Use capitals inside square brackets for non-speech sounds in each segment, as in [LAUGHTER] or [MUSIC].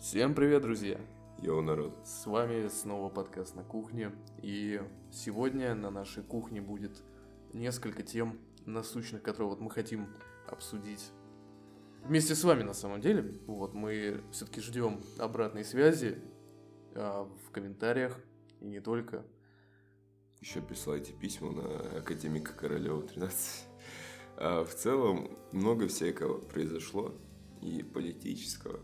Всем привет, друзья! Йоу, народ. С вами снова подкаст на кухне. И сегодня на нашей кухне будет несколько тем насущных, которые вот мы хотим обсудить вместе с вами на самом деле. Вот мы все-таки ждем обратной связи а, в комментариях и не только. Еще присылайте письма на академика Королева 13. А в целом много всякого произошло и политического,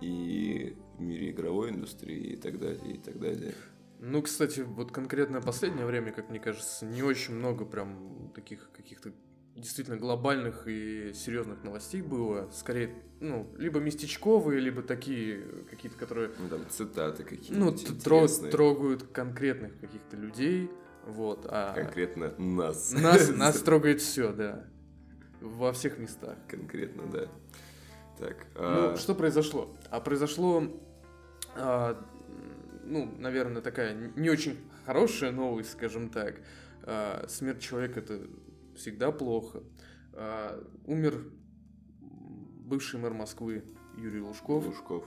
и в мире игровой индустрии и так далее, и так далее. Ну, кстати, вот конкретно последнее время, как мне кажется, не очень много прям таких каких-то действительно глобальных и серьезных новостей было. Скорее, ну, либо местечковые, либо такие какие-то, которые... Ну, там цитаты какие-то Ну, тро- трогают конкретных каких-то людей, вот. А Конкретно нас. Нас, [LAUGHS] нас трогает все, да. Во всех местах. Конкретно, да. Так. Ну, а, что произошло? А произошло, а, ну, наверное, такая не очень хорошая новость, скажем так. А, смерть человека это всегда плохо. А, умер бывший мэр Москвы Юрий Лужков. Лужков.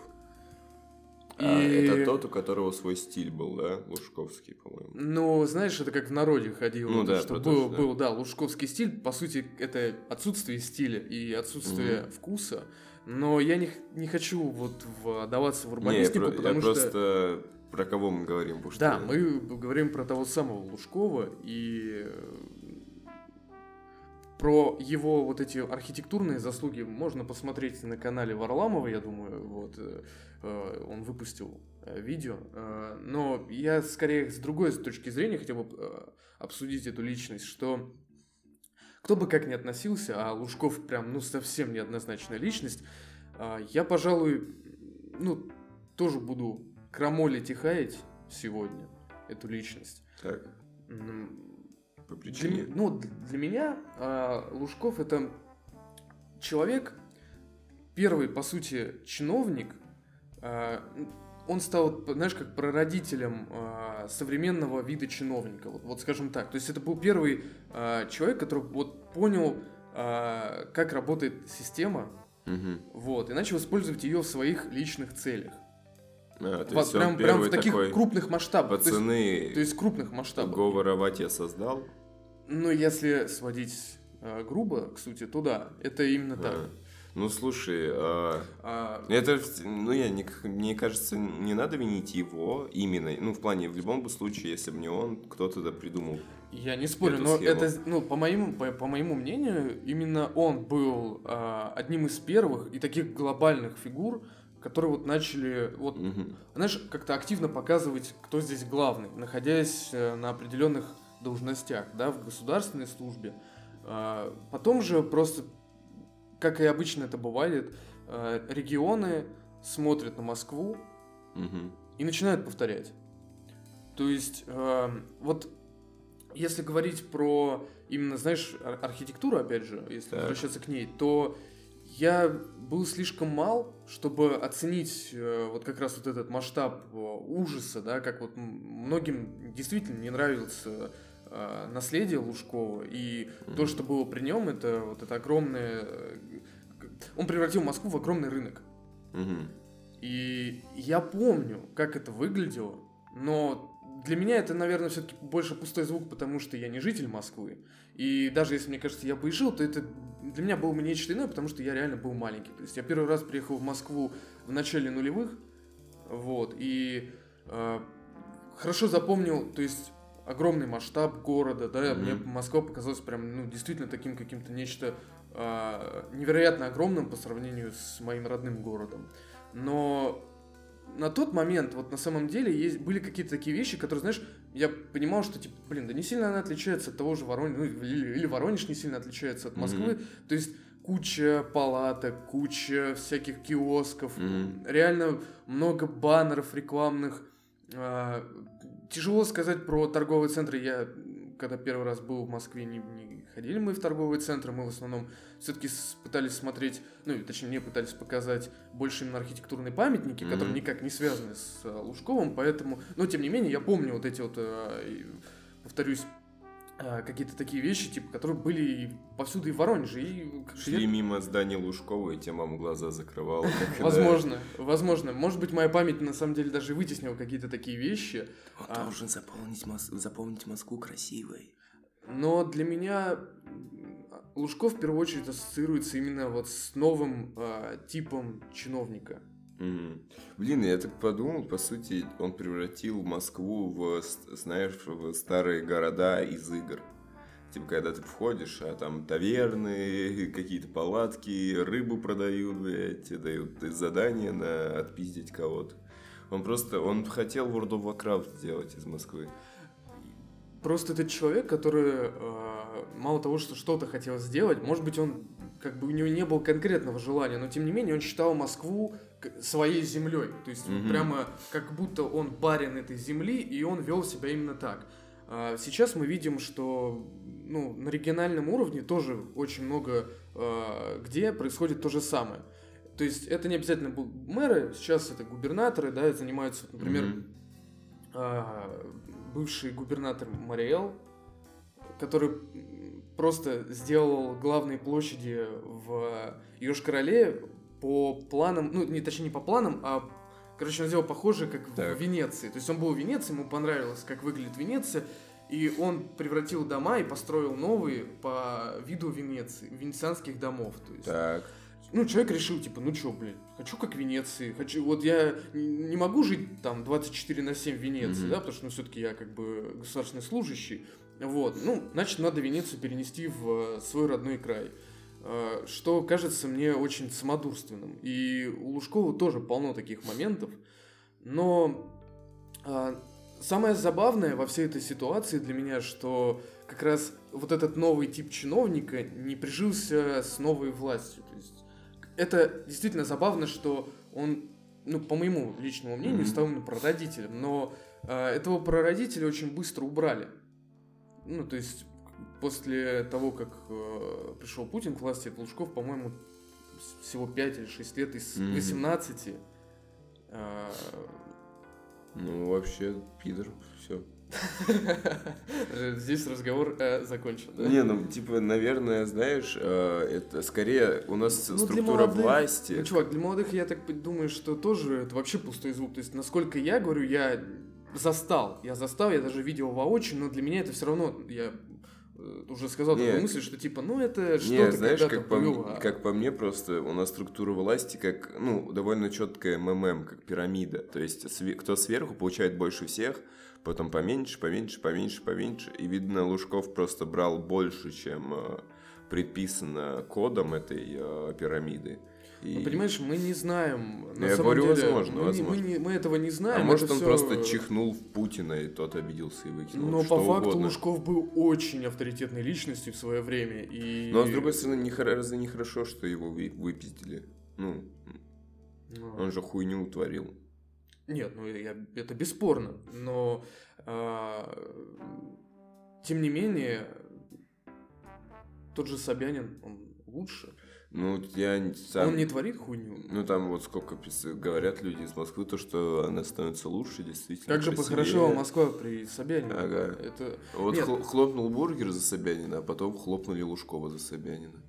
И- А, это тот, у которого свой стиль был, да? Лужковский, по-моему. Ну, знаешь, это как в народе ходило, Ну да, что был, что да. был, да, лужковский стиль, по сути, это отсутствие стиля и отсутствие вкуса, но я не, не хочу вот вдаваться в Не, я, урбанистику, про- я потому что... просто про кого мы говорим, потому что... Да, мы говорим про того самого Лужкова и про его вот эти архитектурные заслуги можно посмотреть на канале Варламова, я думаю, вот э, э, он выпустил э, видео, но я скорее с другой точки зрения хотел бы обсудить эту личность, что кто бы как ни относился, а Лужков прям ну совсем неоднозначная личность, я, пожалуй, ну тоже буду крамолить и хаять сегодня эту личность. Так, по Для, причине... ме- ну, для меня а, Лужков это человек, первый, по сути, чиновник. н- он стал, знаешь, как прародителем а, современного вида чиновника. Вот, вот скажем так. То есть это был первый а, человек, который вот понял, а, как работает система, Мгм. вот, и начал использовать ее в своих личных целях. А, то Вот есть прям, прям в таких крупных масштабах. То есть- Пацаны, то есть крупных масштабах. говоровать я создал. Ну, если сводить э, грубо к сути, то да, это именно так. А, Ну, слушай, а, А, это, в- ну, я, не, мне кажется, не надо винить его именно, ну, в плане, в любом случае, если бы не он, кто-то да придумал. я не спорю, но схему. это, ну, по моему, по, по моему мнению, именно он был а, одним из первых и таких глобальных фигур, которые вот начали, вот, Мгм. знаешь, как-то активно показывать, кто здесь главный, находясь э, на определенных должностях, да, в государственной службе. А, Потом же просто, как и обычно это бывает, э, регионы смотрят на Москву, Мгм. и начинают повторять. То есть, эм, вот если говорить про именно, знаешь, ар- архитектуру, опять же, если Так. возвращаться к ней, то я был слишком мал, чтобы оценить э, вот как раз вот этот масштаб э, ужаса, да, как вот многим действительно не нравится э, наследие Лужкова, и то, что было при нем, это вот это огромное... э, Он превратил Москву в огромный рынок. Мгм. И я помню, как это выглядело, но для меня это, наверное, все-таки больше пустой звук, потому что я не житель Москвы. И даже если, мне кажется, я бы и жил, то это для меня было бы нечто иное, потому что я реально был маленький. То есть я первый раз приехал в Москву в начале нулевых, вот, и э, хорошо запомнил, то есть огромный масштаб города, да, Мгм. мне Москва показалась прям, ну, действительно таким каким-то нечто а, невероятно огромным по сравнению с моим родным городом. Но на тот момент, вот на самом деле, есть, были какие-то такие вещи, которые, знаешь, я понимал, что, типа, блин, да не сильно она отличается от того же Воронежа, ну, или, или Воронеж не сильно отличается от Москвы. То есть куча палаток, куча всяких киосков, Мгм. реально много баннеров рекламных. А, Тяжело сказать про торговые центры. Я, когда первый раз был в Москве, не, не ходили мы в торговые центры. Мы в основном все-таки пытались смотреть, ну, точнее, мне пытались показать больше именно архитектурные памятники, Мгм. которые никак не связаны с а, Лужковым. Поэтому, но тем не менее, я помню вот эти вот, и, повторюсь, какие-то такие вещи, типа, которые были повсюду и в Воронеже. И Шли мимо здания Лужкова, и те мама глаза закрывала. [LAUGHS] Возможно, возможно. Может быть, моя память на самом деле даже вытеснила какие-то такие вещи. Он А. должен заполнить Москву красивой. Но для меня Лужков в первую очередь ассоциируется именно вот с новым а, типом чиновника. Мгм. Блин, я так подумал, по сути, он превратил Москву в, знаешь, в старые города из игр. Типа, когда ты входишь, а там таверны, [LAUGHS] какие-то палатки, рыбу продают, блядь, тебе дают задание на отпиздить кого-то. Он просто, он хотел World of Warcraft сделать из Москвы. Просто это человек, который э, мало того, что что-то хотел сделать, может быть, он как бы у него не было конкретного желания, но тем не менее он считал Москву своей землей. То есть Мгм. прямо как будто он барин этой земли, и он вел себя именно так. А сейчас мы видим, что ну, на региональном уровне тоже очень много э, где происходит то же самое. То есть это не обязательно будут мэры, сейчас это губернаторы, да, занимаются, например, а, бывший губернатор Мариэл, который просто сделал главные площади в Йошкар-Оле по планам, ну, не, точнее, не по планам, а, короче, он сделал похоже, как в Так. Венеции. То есть он был в Венеции, ему понравилось, как выглядит Венеция, и он превратил дома и построил новые по виду Венеции, венецианских домов. То есть Так. ну, человек решил, типа, ну чё, блин, хочу как Венеции, хочу, вот я не могу жить там 24 на 7 в Венеции, Мгм. да, потому что, ну, все-таки я как бы государственный служащий, вот, ну, значит, надо Венецию перенести в э, свой родной край, что кажется мне очень самодурственным, и у Лужкова тоже полно таких моментов, но а, самое забавное во всей этой ситуации для меня, что как раз вот этот новый тип чиновника не прижился с новой властью. То есть это действительно забавно, что он, ну, по моему личному мнению, стал именно прародителем, но а, этого прародителя очень быстро убрали. Ну, то есть после того, как э, пришел Путин к власти, Лужков, по-моему, всего 5 или 6 лет из Мгм. 18 а, Ну, вообще, пидор, все. [LAUGHS] Здесь разговор э, закончен, да? Не, ну, типа, наверное, знаешь, э, это скорее у нас Ну, структура молодых- власти. Ну, чувак, для молодых я так думаю, что тоже это вообще пустой звук. То есть, насколько я говорю, я застал. Я застал, я даже видел воочию, но для меня это все равно, я э, уже сказал Не. такую мысль, что типа, ну это что-то знаешь, как по, мне, как по мне, просто у нас структура власти как, ну, довольно четкая МММ, как пирамида. То есть, кто сверху получает больше всех, потом поменьше, поменьше, поменьше, поменьше. И, видно, Лужков просто брал больше, чем э, предписано кодом этой э, пирамиды. И- Ну, понимаешь, мы не знаем. На я самом говорю, деле, возможно, мы, не- возможно. Мы, не- мы этого не знаем. а может, он всё- просто чихнул в Путина, и тот обиделся и выкинул. Но что по факту угодно. Лужков был очень авторитетной личностью в свое время. И... Но, с другой стороны, не, разве не хорошо, что его вы- выпиздили? Ну, Ну, он же хуйню утворил. Нет, ну я, это бесспорно, но а, тем не менее тот же Собянин, он лучше. Ну, я сам... Он не творит хуйню. Ну, там вот сколько говорят люди из Москвы, то, что она становится лучше, действительно Как же похорошела Москва при Собянине. Ага. Это Вот Нет. хл- хлопнул бургер за Собянина, а потом хлопнули Лужкова за Собянина.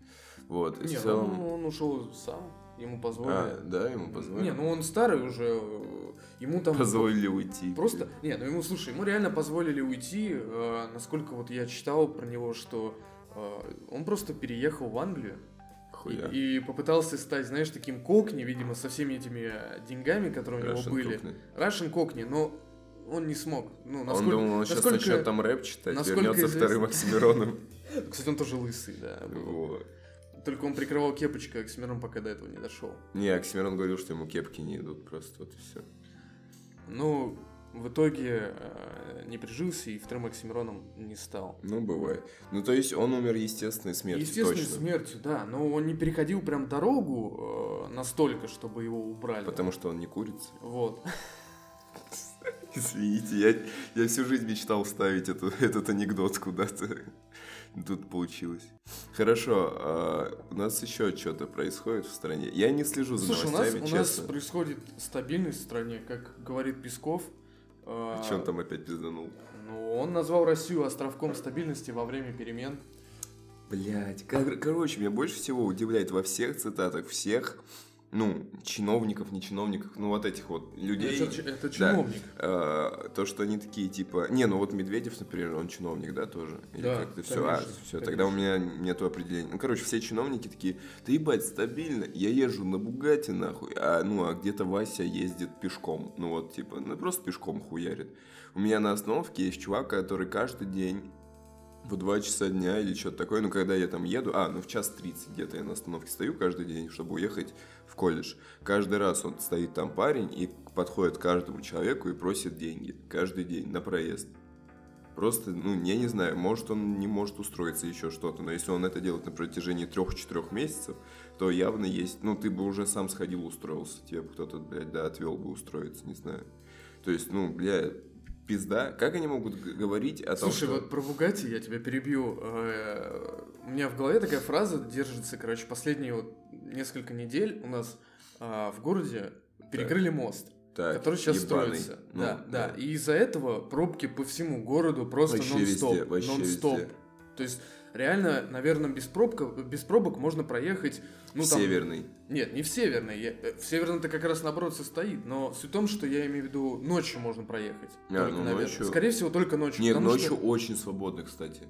Вот, и в не, целом... ну, он ушел сам, ему позволили. А, да, ему позволили? Не, ну он старый уже, ему там Позволили уйти. Просто, не, ну ему, слушай, ему реально позволили уйти, э, насколько вот я читал про него, что э, он просто переехал в Англию Хуя. и, и попытался стать, знаешь, таким кокни, видимо, со всеми этими э, деньгами, которые у него Russian были. Russian кокни, но он не смог. Ну, Он насколько, думал, он сейчас насколько- начнет там рэп читать, насколько вернется известно- вторым Оксимироном. [LAUGHS] Кстати, он тоже лысый, да. Вот. Только он прикрывал кепочкой, а Оксимирон пока до этого не дошел. Не, Оксимирон говорил, что ему кепки не идут, просто вот и все. Ну, в итоге э, не прижился и вторым Оксимироном не стал. Ну, бывает. Ну, то есть он умер естественной смертью, Естественной точно. смертью, да, но он не переходил прям дорогу э, настолько, чтобы его убрали. Потому что он не курица. Вот. [LAUGHS] Извините, я, я всю жизнь мечтал вставить эту, этот анекдот куда-то. Тут получилось. Хорошо, а у нас еще что-то происходит в стране. Я не слежу за Слушай, у нас, новостями, у нас честно. происходит стабильность в стране, как говорит Песков. Э, Че он там опять пизданул? Ну, он назвал Россию островком стабильности во время перемен. Блять, кор- короче, меня больше всего удивляет во всех цитатах всех, ну, чиновников, не чиновников, ну, вот этих вот людей. Это, это Да. чиновник. Э, то, что они такие, типа... Не, ну вот Медведев, например, он чиновник, да, тоже? Или Да, как-то все? А, все, конечно. тогда у меня нету определения. Ну, короче, все чиновники такие, да ебать, стабильно, я езжу на Бугате, нахуй, а, ну, а где-то Вася ездит пешком. Ну, вот, типа, ну, просто пешком хуярит. У меня на остановке есть чувак, который каждый день в 2 часа дня или что-то такое, ну, когда я там еду, а, ну, в час 30 где-то я на остановке стою каждый день, чтобы уехать в колледж. Каждый раз он стоит там парень и подходит к каждому человеку и просит деньги. Каждый день на проезд. Просто, ну, я не знаю, может он не может устроиться еще что-то, но если он это делает на протяжении трех-четырех месяцев, то явно есть, ну, ты бы уже сам сходил, устроился, тебе бы кто-то, блядь, да, отвел бы устроиться, не знаю. То есть, ну, бля, пизда. Как они могут говорить о том, Слушай, что... вот про Бугати я тебя перебью. Э, У меня в голове такая фраза держится, короче, последние вот несколько недель у нас а, в городе перекрыли мост, Так, который сейчас ебаный. строится. Ну, да, да, И из-за этого пробки по всему городу просто нон-стоп. нон-стоп. То есть реально, наверное, без, пробка, без пробок можно проехать... Ну, там, Северный. Нет, не в Северной. Я- э, В Северной-то как раз наоборот состоит. Но суть в том, что я имею в виду, ночью можно проехать. А, Только, ну, наверное. ночью- Скорее всего, только ночью. Нет, ночью что- очень свободно, кстати.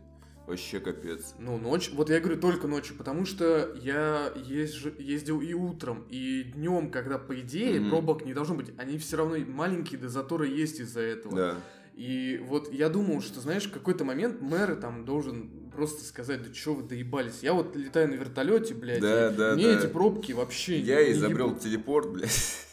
Вообще капец. Ну, ночь. Вот я говорю только ночью, потому что я езжу- ездил и утром, и днем, когда, по идее, Мгм. пробок не должно быть. Они все равно маленькие, да заторы есть из-за этого. Да. И вот я думал, что, знаешь, в какой-то момент мэр там должен просто сказать, да что вы доебались. Я вот летаю на вертолете, блядь, Да, да, мне да. эти пробки вообще Я не изобрел ебут. телепорт, блядь. [LAUGHS]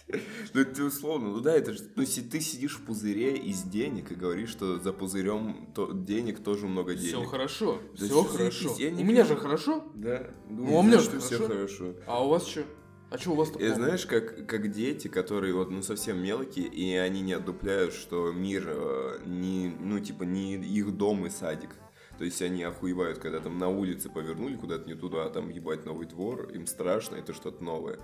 Ну, ты условно, ну да, это же, ну, си- ты сидишь в пузыре из денег и говоришь, что за пузырем то, денег тоже много денег. Все хорошо, Да все хорошо. я не У меня же хорошо, Да. Ну, а у меня же все хорошо. а у вас что? А что у вас И знаешь, как, как дети, которые вот, ну, совсем мелкие, и они не отдупляют, что мир э, не, ну, типа, не их дом и садик. То есть они охуевают, когда там на улице повернули куда-то не туда, а там ебать новый двор, им страшно, это что-то новое.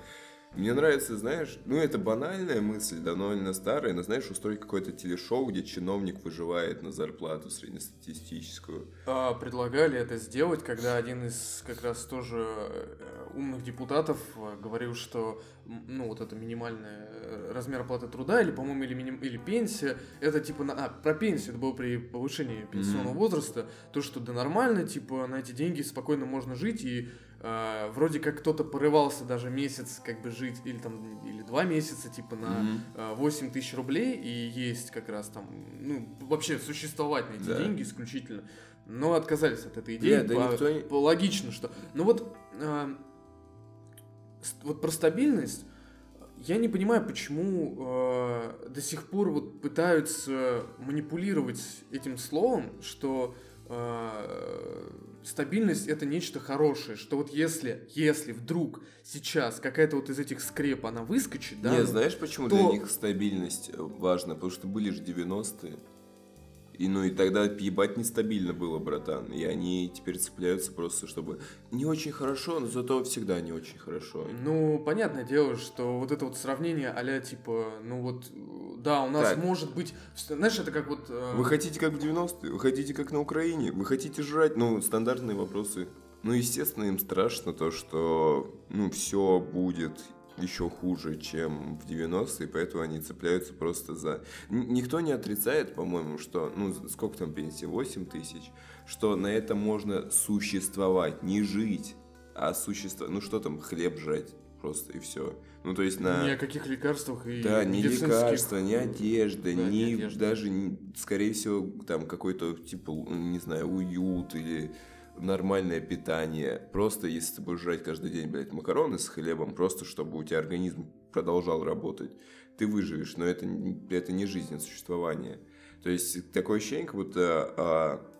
Мне нравится, знаешь, ну это банальная мысль, довольно старая, но знаешь, устроить какое-то телешоу, где чиновник выживает на зарплату среднестатистическую. А, предлагали это сделать, когда один из как раз тоже э, умных депутатов э, говорил, что ну вот это минимальный э, размер оплаты труда или, по-моему, или, миним- или пенсия, это типа на, а, про пенсию, это было при повышении пенсионного Мгм. возраста, то что да нормально, типа на эти деньги спокойно можно жить и э, вроде как кто-то порывался даже месяц как бы жить или там или два месяца типа на э, 8 тысяч рублей и есть как раз там, ну, вообще существовать на эти Да. деньги исключительно. Но отказались от этой идеи. Да по- никто не- по- логично, что... Ну вот, э, вот про стабильность я не понимаю, почему э, до сих пор вот пытаются манипулировать этим словом, что э, стабильность это нечто хорошее, что вот если, если вдруг сейчас какая-то вот из этих скреп она выскочит, да, Не, ну, знаешь, почему то- для них стабильность э, важна? Потому что были же 90-е. И ну и тогда ебать нестабильно было, братан. И они теперь цепляются просто, чтобы не очень хорошо, но зато всегда не очень хорошо. Ну, понятное дело, что вот это вот сравнение а типа, ну вот, да, у нас Так. может быть, знаешь, это как вот... э, Вы хотите как в 90-е? Вы хотите как на Украине? Вы хотите жрать? Ну, стандартные вопросы. Ну, естественно, им страшно то, что, ну, все будет еще хуже, чем в 90-е, поэтому они цепляются просто за... Никто не отрицает, по-моему, что, ну, сколько там пенсии, 8 тысяч, что на это можно существовать, не жить, а существовать, ну, что там, хлеб жрать просто, и все. Ну, то есть на... Ни о каких лекарствах и Да, ни лекарства, ни э, одежда, да, ни ни одежда. даже, скорее всего, там какой-то, типа, не знаю, уют или нормальное питание. Просто если ты будешь жрать каждый день, блядь, макароны с хлебом, просто чтобы у тебя организм продолжал работать, ты выживешь, но это, это не жизнь, это существование. То есть такое ощущение, как будто а,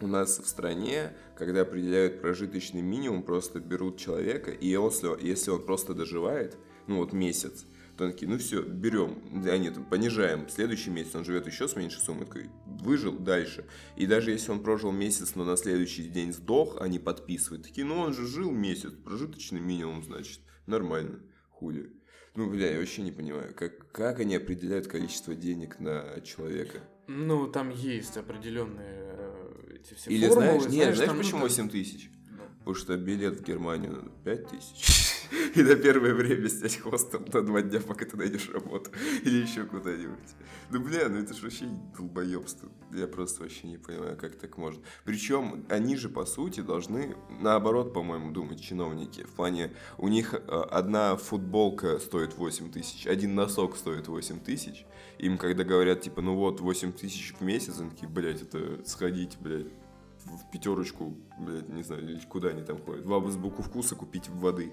у нас в стране, когда определяют прожиточный минимум, просто берут человека, и если, если он просто доживает, ну вот месяц, такие, ну все, берем, да нет, понижаем, следующий месяц он живет еще с меньшей суммой, такой, выжил дальше. И даже если он прожил месяц, но на следующий день сдох, они подписывают, такие, ну он же жил месяц, прожиточный минимум, значит, нормально, хули. Ну, бля, я вообще не понимаю, как, как они определяют количество денег на человека? Ну, там есть определенные э, эти все Или формулы, знаешь, нет, знаешь там, ну, почему да. 8 тысяч? Да. Потому что билет в Германию 5 тысяч. [LAUGHS] И на первое время снять хостел на два дня, пока ты найдешь работу. Или еще куда-нибудь. Ну, бля, ну это же вообще долбоебство. Я просто вообще не понимаю, как так можно. Причем они же, по сути, должны наоборот, по-моему, думать чиновники. В плане, у них э, одна футболка стоит 8 тысяч, один носок стоит 8 тысяч. Им когда говорят, типа, ну вот, 8 тысяч в месяц, они такие, блядь, это сходить, блядь, в пятерочку, блядь, не знаю, куда они там ходят, в азбуку вкуса купить воды.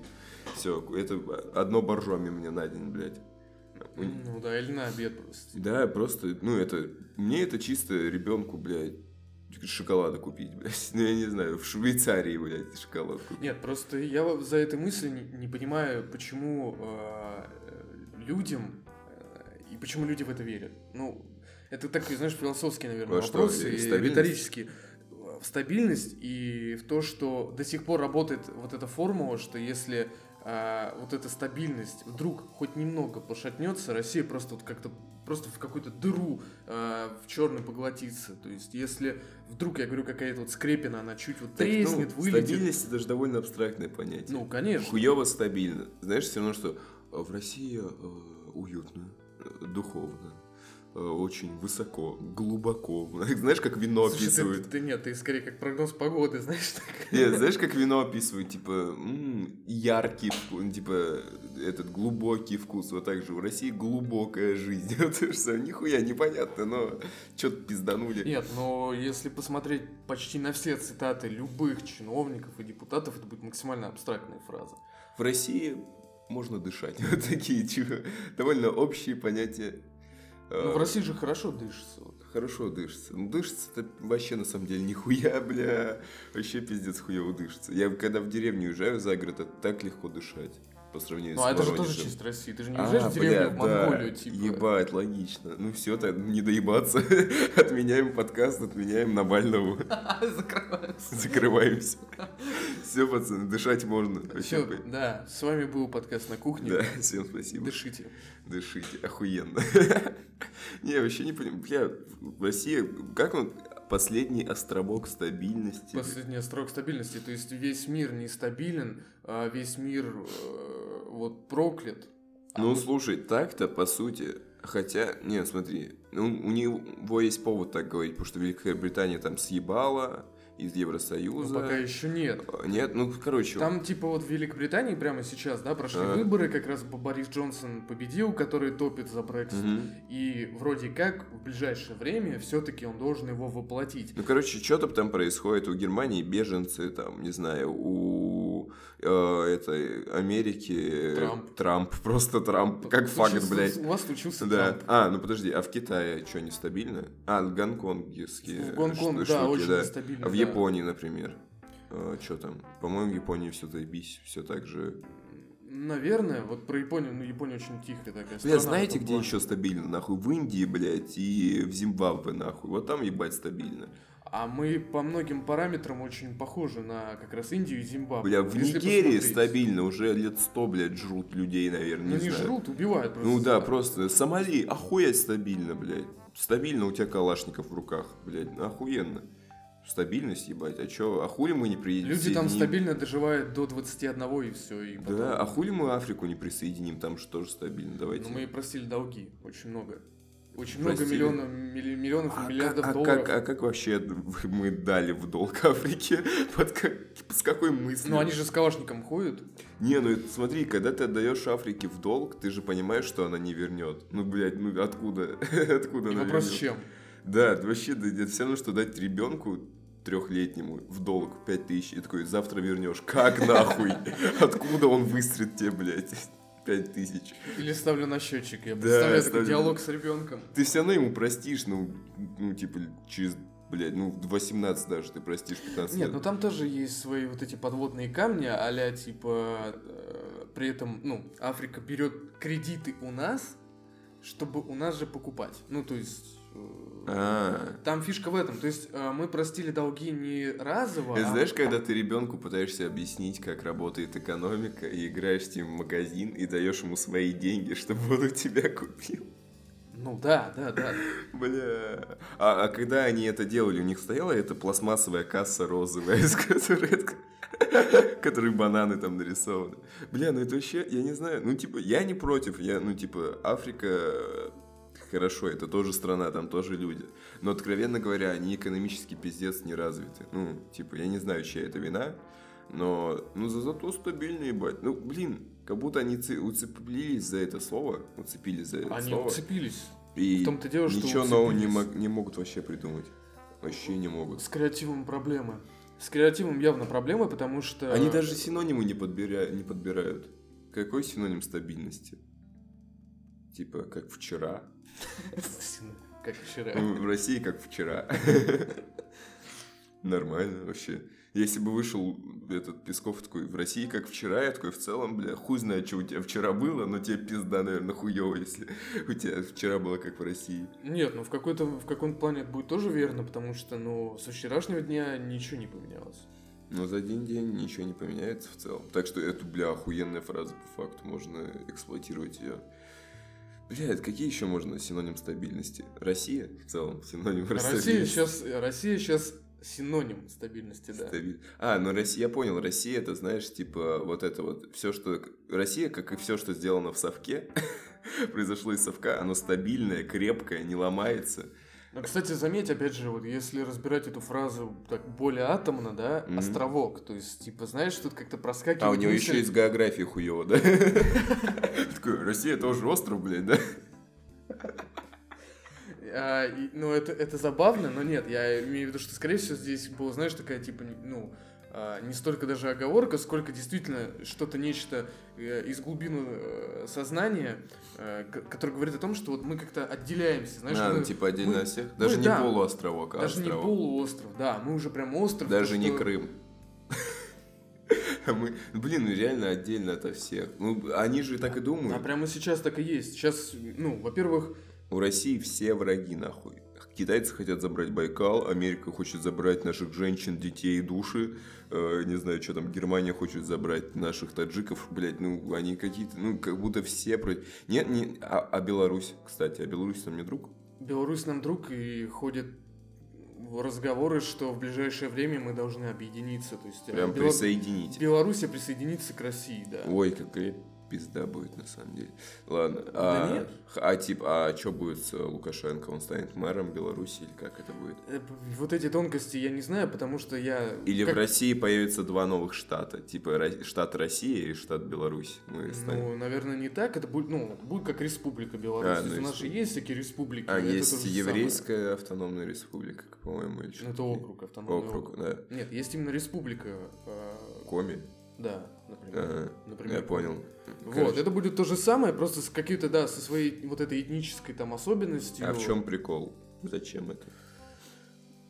Все, это одно боржоми мне на день, блядь. Ну да, или на обед просто. Да, просто, ну это, мне это чисто ребенку, блядь, шоколада купить, [LAUGHS] блядь. Ну я не знаю, в Швейцарии, блядь, шоколад купить. Нет, просто я за этой мыслью не, не понимаю, почему э, людям э, и почему люди в это верят. Ну, это такой, знаешь, философский, наверное, что, вопрос и и риторический. В стабильность и в то, что до сих пор работает вот эта формула, что если э, вот эта стабильность вдруг хоть немного пошатнется, Россия просто вот как-то просто в какую-то дыру э, в черный поглотится. То есть, если вдруг, я говорю, какая-то вот скрепина, она чуть вот Так, ну, треснет, вылетит. Стабильность это же довольно абстрактное понятие. Ну, конечно. Хуево стабильно. Знаешь, все равно, что э, в России э, уютно, духовно, очень высоко, глубоко. [LAUGHS] Знаешь, как вино Слушай, ты- описывают? Ты, нет, ты скорее как прогноз погоды, [LAUGHS] знаешь, так. Нет, знаешь, как вино описывают, типа, м, яркий типа, этот глубокий вкус, вот так же в России глубокая жизнь. [LAUGHS] Это что, нихуя непонятно, но что-то пизданули. Нет, но если посмотреть почти на все цитаты любых чиновников и депутатов, это будет максимально абстрактная фраза. В России можно дышать. Вот такие, типа, довольно общие понятия. Ну, Э, в России же хорошо дышится. Хорошо дышится. Ну, дышится это вообще на самом деле нихуя, [LAUGHS] бля. Вообще пиздец хуево дышится. Я когда в деревню уезжаю за город, это так легко дышать. По сравнению Ну, с а это же тоже чисто Россия. Ты же не А, уезжаешь в деревню в бля, да. Монголию, типа. Ебать, логично. Ну все, так не доебаться. [LAUGHS] Отменяем подкаст, отменяем Навального. [LAUGHS] Закрываемся. Закрываемся. Все, пацаны, дышать можно. По- да, с вами был подкаст на кухне. Да, всем спасибо. Дышите. Дышите, охуенно. [LAUGHS] Не, вообще не понимаю. Бля, Россия, как он, последний островок стабильности. Последний строк стабильности. То есть весь мир нестабилен, а весь мир э, вот проклят. А Ну, мы- слушай, так-то, по сути, хотя, не, смотри, ну, у него есть повод так говорить, потому что Великая Британия там съебала из ну, Евросоюза. пока еще нет. А, Нет, ну, короче, Там, типа, вот в Великобритании прямо сейчас, да, прошли А. выборы, как раз Борис Джонсон победил, который топит за Брексит. Мгм. И вроде как в ближайшее время все-таки он должен его воплотить. Ну, короче, что-то там происходит у Германии, беженцы, там, не знаю, у э, этой Америки Трамп. Трамп, [LAUGHS] просто Трамп, как факт, блядь. У вас случился Да. Трамп. А, ну подожди, а в Китае что, нестабильно? А, гонконгские В Гонконг, ш- да, штуки, очень да. нестабильно. А в да. Японии, например, что там? По-моему, в Японии все заебись, все так же. Наверное, вот про Японию, ну, Япония очень тихая такая Бля, страна. в знаете, где плане. еще стабильно, нахуй? В Индии, блядь, и в Зимбабве, нахуй. Вот там, ебать, стабильно. А мы по многим параметрам очень похожи на как раз Индию и Зимбабве. Бля, в Если Нигерии посмотреть. стабильно, уже лет сто, блядь, жрут людей, наверное, Ну, не знаю. жрут, убивают просто. Ну да, просто Сомали, охуеть стабильно, блядь. Стабильно у тебя калашников в руках, блядь, охуенно. Стабильность, ебать, а чё, а хули мы не присоединим? Люди там стабильно доживают до 21 и все. И потом... Да, а хули мы Африку не присоединим, там же тоже стабильно, давайте. Ну, мы и просили долги, очень много. Очень Простили? много миллионов, милли- миллионов а, и миллиардов как, а долларов. как- а как вообще мы дали в долг [LAUGHS] Африке? Под как- с какой мыслью? Ну, они же с калашником ходят. Не, ну смотри, когда ты отдаешь Африке в долг, ты же понимаешь, что она не вернет. Ну, блядь, ну откуда? [LAUGHS] откуда И она вопрос вернет? с чем? Да, вообще, да, это все равно, что дать ребенку трехлетнему в долг 5 тысяч и такой, завтра вернешь. Как нахуй? Откуда он выстрелит тебе, блядь? 5 тысяч. Или ставлю на счетчик. Я Да, представляю такой ставлю. диалог с ребенком. Ты все равно ему простишь, ну, ну, типа, через, блядь, ну, в 18 даже ты простишь 15 Нет, лет. ну там тоже есть свои вот эти подводные камни, а типа э, при этом, ну, Африка берет кредиты у нас, чтобы у нас же покупать. Ну, то есть... э, А, Там фишка в этом. То есть э, мы простили долги не разово, Это а- знаешь, когда ты ребенку пытаешься объяснить, как работает экономика, и играешь с ним в магазин, и даешь ему свои деньги, чтобы он у тебя купил. Ну да, да, да. Бля. А, а когда они это делали, у них стояла эта пластмассовая касса розовая, из которой, которой бананы там нарисованы. Бля, ну это вообще, я не знаю, ну типа, я не против, я, ну типа, Африка, хорошо, это тоже страна, там тоже люди. Но, откровенно говоря, они экономически пиздец не развиты. Ну, типа, я не знаю, чья это вина, но, ну, за- зато стабильно, ебать. Ну, блин, как будто они уцепились за это слово, уцепились за это Они слово. уцепились. И В том-то дело, что ничего нового не, уцепились. мог- не могут вообще придумать. Вообще не могут. С креативом проблемы. С креативом явно проблемы, потому что... Они даже синонимы не, подбиря... не подбирают. Какой синоним стабильности? Типа, как вчера. Как вчера. Ну, в России как вчера. Нормально вообще. Если бы вышел этот Песков такой, в России как вчера, я такой, в целом, бля, хуй знает, что у тебя вчера было, но тебе пизда, наверное, хуёво, если [LAUGHS] у тебя вчера было как в России. Нет, ну в какой-то в каком-то плане это будет тоже верно, потому что, ну, со вчерашнего дня ничего не поменялось. Но за один день ничего не поменяется в целом. Так что эту, бля, охуенная фраза по факту, можно эксплуатировать ее. Блядь, какие еще можно синоним стабильности? Россия в целом синоним Россия стабильности. сейчас, Россия сейчас синоним стабильности, да. Стабиль- А, ну Россия, я понял, Россия это, знаешь, типа вот это вот, все, что... Россия, как и все, что сделано в совке, [LAUGHS] произошло из совка, оно стабильное, крепкое, не ломается. Но, кстати, заметь, опять же, вот если разбирать эту фразу так более атомно, да, Мгм. островок, то есть, типа, знаешь, тут как-то проскакивает А, у него мысль- еще из географии хуево, да? [LAUGHS] Такой, Россия тоже остров, блядь, да? А, и- ну, это, это забавно, но нет, я имею в виду, что, скорее всего, здесь была, знаешь, такая, типа, ну, не столько даже оговорка, сколько действительно что-то, нечто э, из глубины э, сознания, э, ко- которое говорит о том, что вот мы как-то отделяемся, знаешь, А, мы- ну типа отдельно мы- всех? мы, Даже не да, полуостровок, а даже не островок. полуостров, да, мы уже прям остров. Даже не что- Крым. А [LAUGHS] Мы, блин, ну реально отдельно от всех. Ну, они же так и думают. прямо сейчас так и есть. Сейчас, ну, во-первых, У России все враги, нахуй. Китайцы хотят забрать Байкал, Америка хочет забрать наших женщин, детей, души. Э, не знаю, что там, Германия хочет забрать наших таджиков. Блять, ну, они какие-то, ну, как будто все против... Нет, не... А, а Беларусь, кстати, а Беларусь там не друг? Беларусь нам друг и ходят разговоры, что в ближайшее время мы должны объединиться. То есть э, Прям Бела- присоединить. Белоруссия присоединится к России, да. Ой, какая пизда будет на самом деле. Ладно. Да а, нет. А типа, а что будет с э, Лукашенко? Он станет мэром Беларуси или как это будет? Э, Вот эти тонкости я не знаю, потому что я... Или как- в России появится два новых штата, типа штат Россия и штат Беларусь. Мы станем. Ну, наверное, не так. Это будет, ну, будет как республика Беларусь. А, ну, у нас же есть всякие республики. а есть же самое. еврейская автономная республика, по-моему, или Ну, что Это округ, автономный Округ, да. Нет, есть именно республика. э, Коми. Да, например. Ага, Например, я понял. Вот, Короче, это будет то же самое, просто с какой-то, да, со своей вот этой этнической там особенностью. А в чем прикол? Зачем это?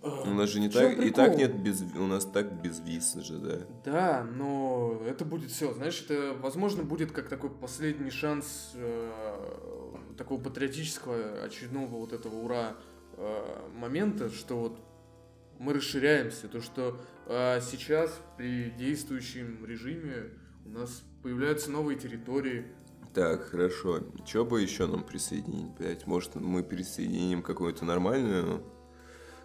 Э, У нас же не так, и прикол? так нет без, у нас так без виз же, да. Да, но это будет все, знаешь, это, возможно, будет как такой последний шанс э, такого патриотического очередного вот этого ура э, момента, что вот мы расширяемся, то что э, сейчас при действующем режиме у нас появляются новые территории. Так, хорошо. Что бы еще нам присоединить, блядь? Может, мы присоединим какую-то нормальную,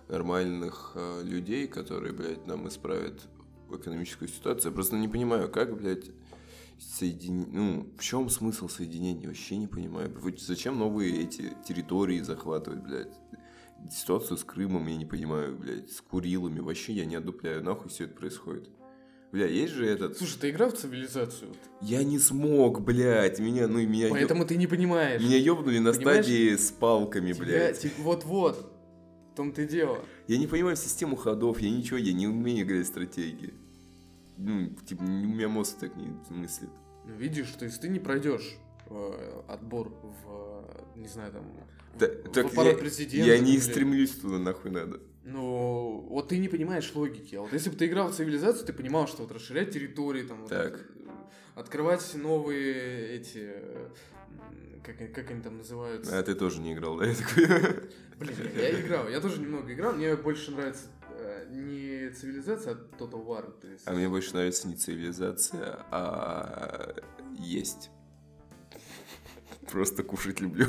нормальных э, людей, которые, блядь, нам исправят экономическую ситуацию. Я просто не понимаю, как, блядь, соединить... Ну, в чем смысл соединения? Вообще не понимаю. Вот Зачем новые эти территории захватывать, блядь? Ситуацию с Крымом я не понимаю, блядь, с Курилами. Вообще я не одупляю, нахуй все это происходит. Бля, есть же этот... Слушай, ты играл в цивилизацию? Я не смог, блядь, меня, ну, меня... ёб- Поэтому ты не понимаешь. Меня ёбнули на Понимаешь? стадии с палками, Тебя, блядь. типа, вот-вот. В том-то и дело. Я не понимаю систему ходов, я ничего, я не умею играть в стратегии. Ну, типа, у меня мозг так не мыслит. Ну, видишь, то есть ты не пройдешь э, отбор в, э, не знаю, там, Да, в так аппарат я, президента. я не стремлюсь туда, нахуй надо. Ну, вот ты не понимаешь логики. А вот если бы ты играл в цивилизацию, ты понимал, что вот расширять территории, там, Так. это, открывать новые эти, как, как они там называются? А ты тоже не играл, да? Я такой... [LAUGHS] Блин, я играл, я тоже немного играл, мне больше нравится э, не цивилизация, а Total War. То есть... А мне больше нравится не цивилизация, а есть. Просто кушать люблю.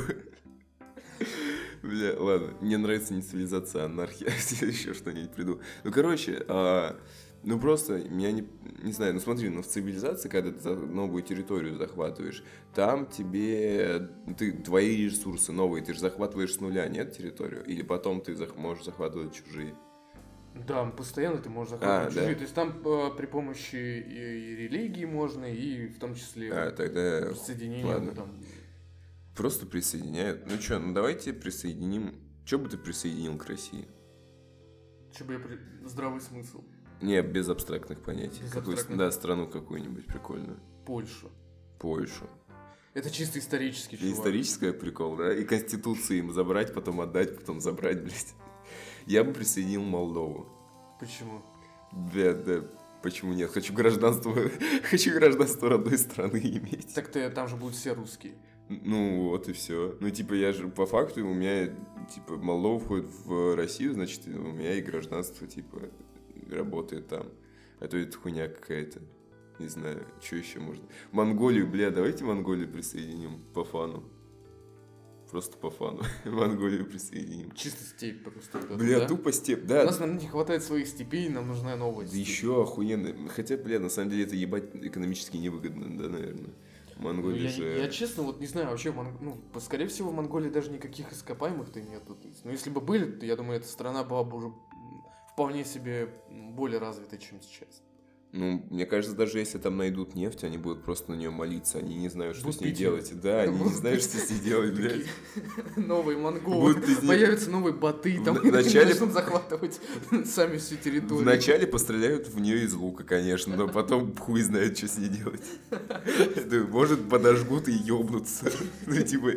Бля, ладно, мне нравится не цивилизация, а анархия. [LAUGHS] Еще что-нибудь приду. Ну, короче, а, ну просто, меня не, не знаю, ну смотри, ну в цивилизации, когда ты новую территорию захватываешь, там тебе, ты, твои ресурсы новые, ты же захватываешь с нуля, нет, территорию? Или потом ты зах, можешь захватывать чужие? Да, постоянно ты можешь захватывать а, чужие. Да? То есть там э, при помощи и, и религии можно, и в том числе а, тогда... присоединение Ладно. там. Просто присоединяют. Ну что, ну давайте присоединим. Что бы ты присоединил к России? Что бы я при... Здравый смысл. Не, без абстрактных понятий. Без Какую, абстрактных... Да, страну какую-нибудь прикольную. Польшу. Польшу. Это чисто исторический чувак. Историческая прикол, да? И конституции им забрать, потом отдать, потом забрать, блядь. Я бы присоединил Молдову. Почему? Да, да, почему нет? Хочу гражданство, [LAUGHS] хочу гражданство родной страны иметь. Так ты, там же будут все русские. Ну вот и все. Ну типа я же по факту у меня типа Молдова входит в Россию, значит у меня и гражданство типа работает там. А то это хуйня какая-то. Не знаю, что еще можно. Монголию, бля, давайте Монголию присоединим по фану. Просто по фану. [LAUGHS] Монголию присоединим. Чисто степь просто. Бля, да? тупо степь, да. У нас, наверное, не хватает своих степей, нам нужна новая степь. Еще охуенно. Хотя, бля, на самом деле это ебать экономически невыгодно, да, наверное. Монголии ну, же... Я, я честно вот не знаю, вообще, ну, скорее всего, в Монголии даже никаких ископаемых-то нету. Ну, если бы были, то я думаю, эта страна была бы уже вполне себе более развитой, чем сейчас. Ну, мне кажется, даже если там найдут нефть, они будут просто на нее молиться. Они не знают, что будут с ней делать. Да, они не знают, что с ней делать, блядь. [LAUGHS] Новые монголы. Появятся новые баты, там вначале... [LAUGHS] начнут захватывать [LAUGHS] сами всю территорию. Вначале постреляют в нее из лука, конечно, но потом хуй знает, что с ней делать. Может, подожгут и ёбнутся. Ну, типа...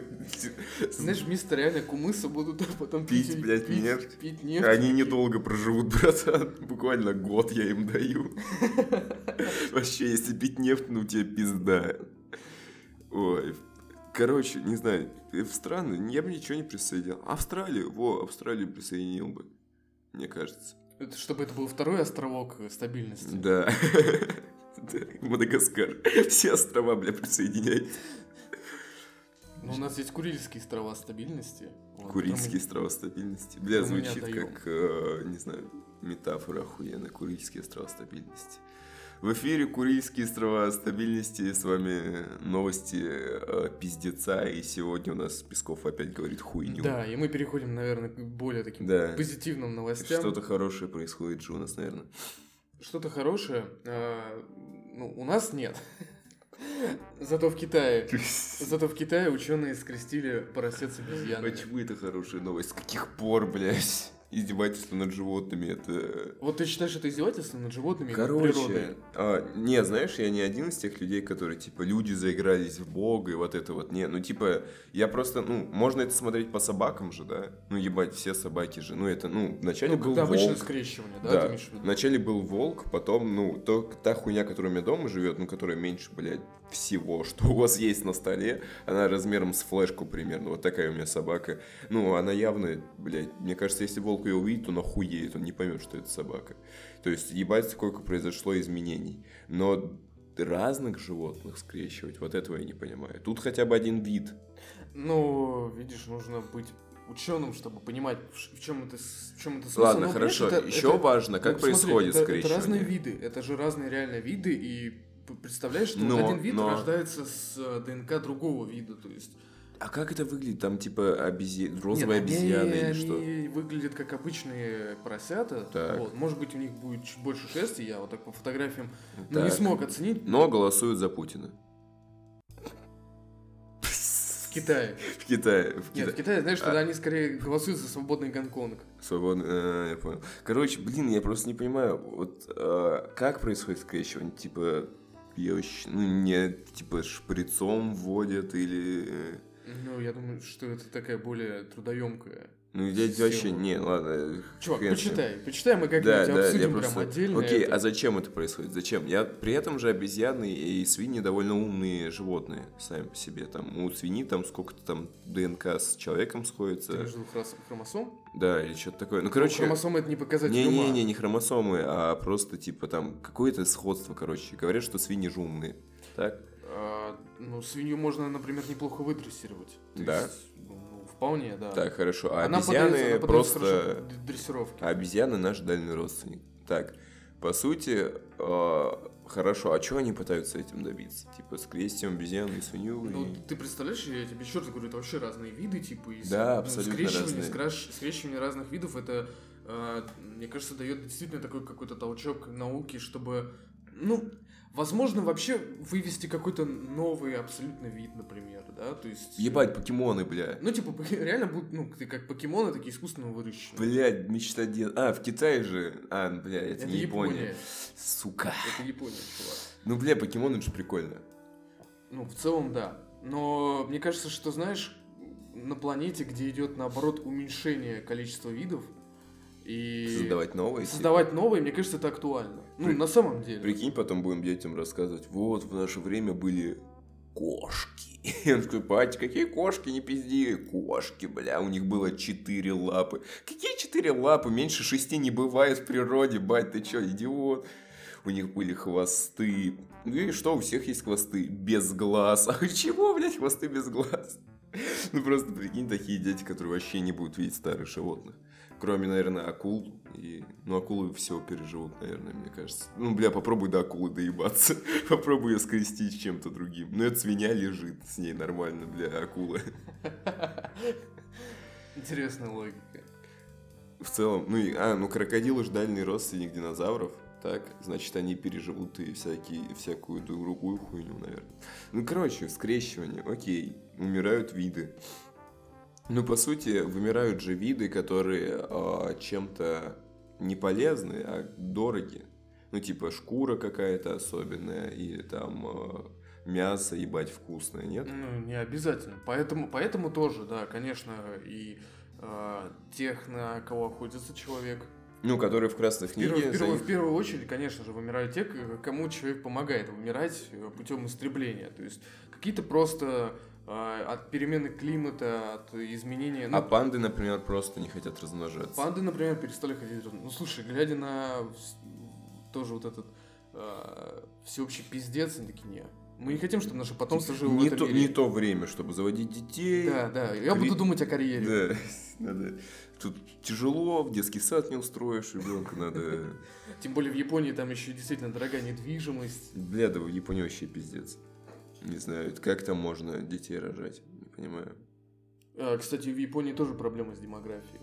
Знаешь, вместо реально кумыса будут потом пить, блядь, нефть. Пить нефть. Они недолго проживут, братан. Буквально год я им даю. Вообще, если пить нефть, ну тебе пизда. Ой, короче, не знаю, в страны я бы ничего не присоединил. Австралию, во, Австралию присоединил бы, мне кажется. Это, чтобы это был второй островок стабильности. Да. Мадагаскар. Все острова, бля, присоединяй. Ну, у нас есть Курильские острова стабильности. Курильские острова стабильности. Бля, звучит как, э, не знаю, метафора охуенная. Курильские острова стабильности. В эфире Курильские острова стабильности. С вами новости э, пиздеца. И сегодня у нас Песков опять говорит хуйню. Да, и мы переходим, наверное, к более таким да. позитивным новостям. Что-то хорошее происходит же у нас, наверное. Что-то хорошее? Э, ну, у нас нет. [LAUGHS] Зато в Китае. Зато в Китае ученые скрестили поросят с обезьянами. Почему это хорошая новость? С каких пор, блядь? Издевательство над животными, это... Вот ты считаешь, это издевательство над животными Короче, а, не, знаешь, я не один из тех людей, которые, типа, люди заигрались в Бога и вот это вот, не, ну, типа, я просто, ну, можно это смотреть по собакам же, да, ну, ебать, все собаки же, ну, это, ну, вначале ну, был волк. обычное скрещивание, да, да. вначале был волк, потом, ну, то, та хуйня, которая у меня дома живет, ну, которая меньше, блядь, всего, [LAUGHS] что у вас есть на столе, она размером с флешку примерно, вот такая у меня собака, ну, она явно, блядь, мне кажется, если волк ее увидит, он охуеет, он не поймет, что это собака. То есть, ебать, сколько произошло изменений. Но разных животных скрещивать, вот этого я не понимаю. Тут хотя бы один вид. Ну, видишь, нужно быть ученым, чтобы понимать, в чем это, в чем это смысл. Ладно, Но, хорошо. Это, Еще это, важно, как ну, происходит смотри, скрещивание. Это разные виды, это же разные реально виды, и представляешь, что но, один вид но... рождается с э, ДНК другого вида, то есть а как это выглядит? Там типа обези... розовые Нет, обезьяны они, или что? Они выглядят как обычные поросята. Так. Вот. Может быть, у них будет чуть больше шерсти, я вот так по фотографиям ну, не смог оценить. Но голосуют за Путина. В Китае. [LAUGHS] В Китае. В Китае. Нет, в Китае, знаешь, а... они скорее голосуют за свободный Гонконг. Свободный, а, я понял. Короче, блин, я просто не понимаю, вот а, как происходит скрещивание? Типа, очень, ну, не, типа, шприцом вводят или... Ну, я думаю, что это такая более трудоемкая. Ну, я Система. вообще, не, ладно. Чувак, хрен почитай. Почитай, мы как-нибудь Да, да, я обсудим просто... прям отдельно. Окей, это. а зачем это происходит? Зачем? Я при этом же обезьяны и свиньи довольно умные животные сами по себе. Там у свиньи там сколько-то там ДНК с человеком Ты сходится. виду хрос- хромосом? Да, или что-то такое. Ну, Ну, короче... хромосомы это не показатель ума. Не-не-не, не хромосомы, а просто типа там какое-то сходство, короче. Говорят, что свиньи же умные. Так? А, ну, свинью можно, например, неплохо выдрессировать. То Да? есть, ну, вполне, да. Так, хорошо. А Она обезьяны поддается- она просто... хорошо д- дрессировке. А обезьяны наш дальний родственник. Так, по сути, э, хорошо, а что они пытаются этим добиться? Типа, скрестим обезьяну и свинью Ну, и... ты представляешь, я тебе еще раз говорю, это вообще разные виды, типа, и Да, ну, абсолютно скрещивание, разные. скрещивание разных видов, это, э, мне кажется, дает действительно такой какой-то толчок науки, чтобы, ну, возможно, вообще вывести какой-то новый абсолютно вид, например, да, то есть... Ебать, покемоны, бля. Ну, типа, реально будут, ну, ты как покемоны, такие искусственно выращенные. Блядь, мечта дед. А, в Китае же. А, бля, это, Это не Япония. Япония. Сука. Это Япония, чувак. Ну, бля, покемоны же прикольно. Ну, в целом, да. Но мне кажется, что, знаешь, на планете, где идет, наоборот, уменьшение количества видов, и Создавать новые. создавать новые, мне кажется, это актуально. Ну, При- на самом деле. Прикинь, потом будем детям рассказывать. Вот, в наше время были кошки. [LAUGHS] И он такой, бать, какие кошки, не пизди. Кошки, бля, у них было четыре лапы. Какие четыре лапы? Меньше шести не бывает в природе, бать, ты чё, идиот? У них были хвосты. Ну и что, у всех есть хвосты без глаз. [LAUGHS] А чего, блядь, хвосты без глаз? [LAUGHS] Ну просто прикинь, такие дети, которые вообще не будут видеть старых животных. Кроме, наверное, акул. И, ну, акулы все переживут, наверное, мне кажется. Ну, бля, попробуй до акулы доебаться. [LAUGHS] попробуй ее скрестить с чем-то другим. Ну, эта свинья лежит с ней нормально для акулы. [LAUGHS] Интересная логика. В целом, ну, и, а, ну, крокодилы же дальний родственник динозавров. Так, значит, они переживут и всякие, всякую другую хуйню, наверное. Ну, короче, скрещивание, окей, умирают виды. Ну, по сути, вымирают же виды, которые а, чем-то не полезны, а дороги. Ну, типа, шкура какая-то особенная, или там а, мясо, ебать, вкусное, нет? Ну, не обязательно. Поэтому, поэтому тоже, да, конечно, и э, тех, на кого охотится человек. Ну, которые в красной В книге... первую, в первую- них- в первую очередь, конечно же, вымирают те, кому человек помогает вымирать э, путем истребления. То есть какие-то просто э, от перемены климата, от изменения... ну, А панды, например, просто не хотят размножаться. Панды, например, перестали ходить. Ну, слушай, глядя на тоже вот этот э, всеобщий пиздец, они такие, не, мы не хотим, чтобы наше потомство жило в не, этом то, мире». не то время, чтобы заводить детей. Да, да, я буду думать о карьере. Да, [LAUGHS] надо. Тут тяжело, в детский сад не устроишь ребенка, надо. Тем более в Японии там еще действительно дорогая недвижимость. Бля, да в Японии вообще пиздец. Не знаю, как там можно детей рожать, не понимаю. А, кстати, в Японии тоже проблема с демографией.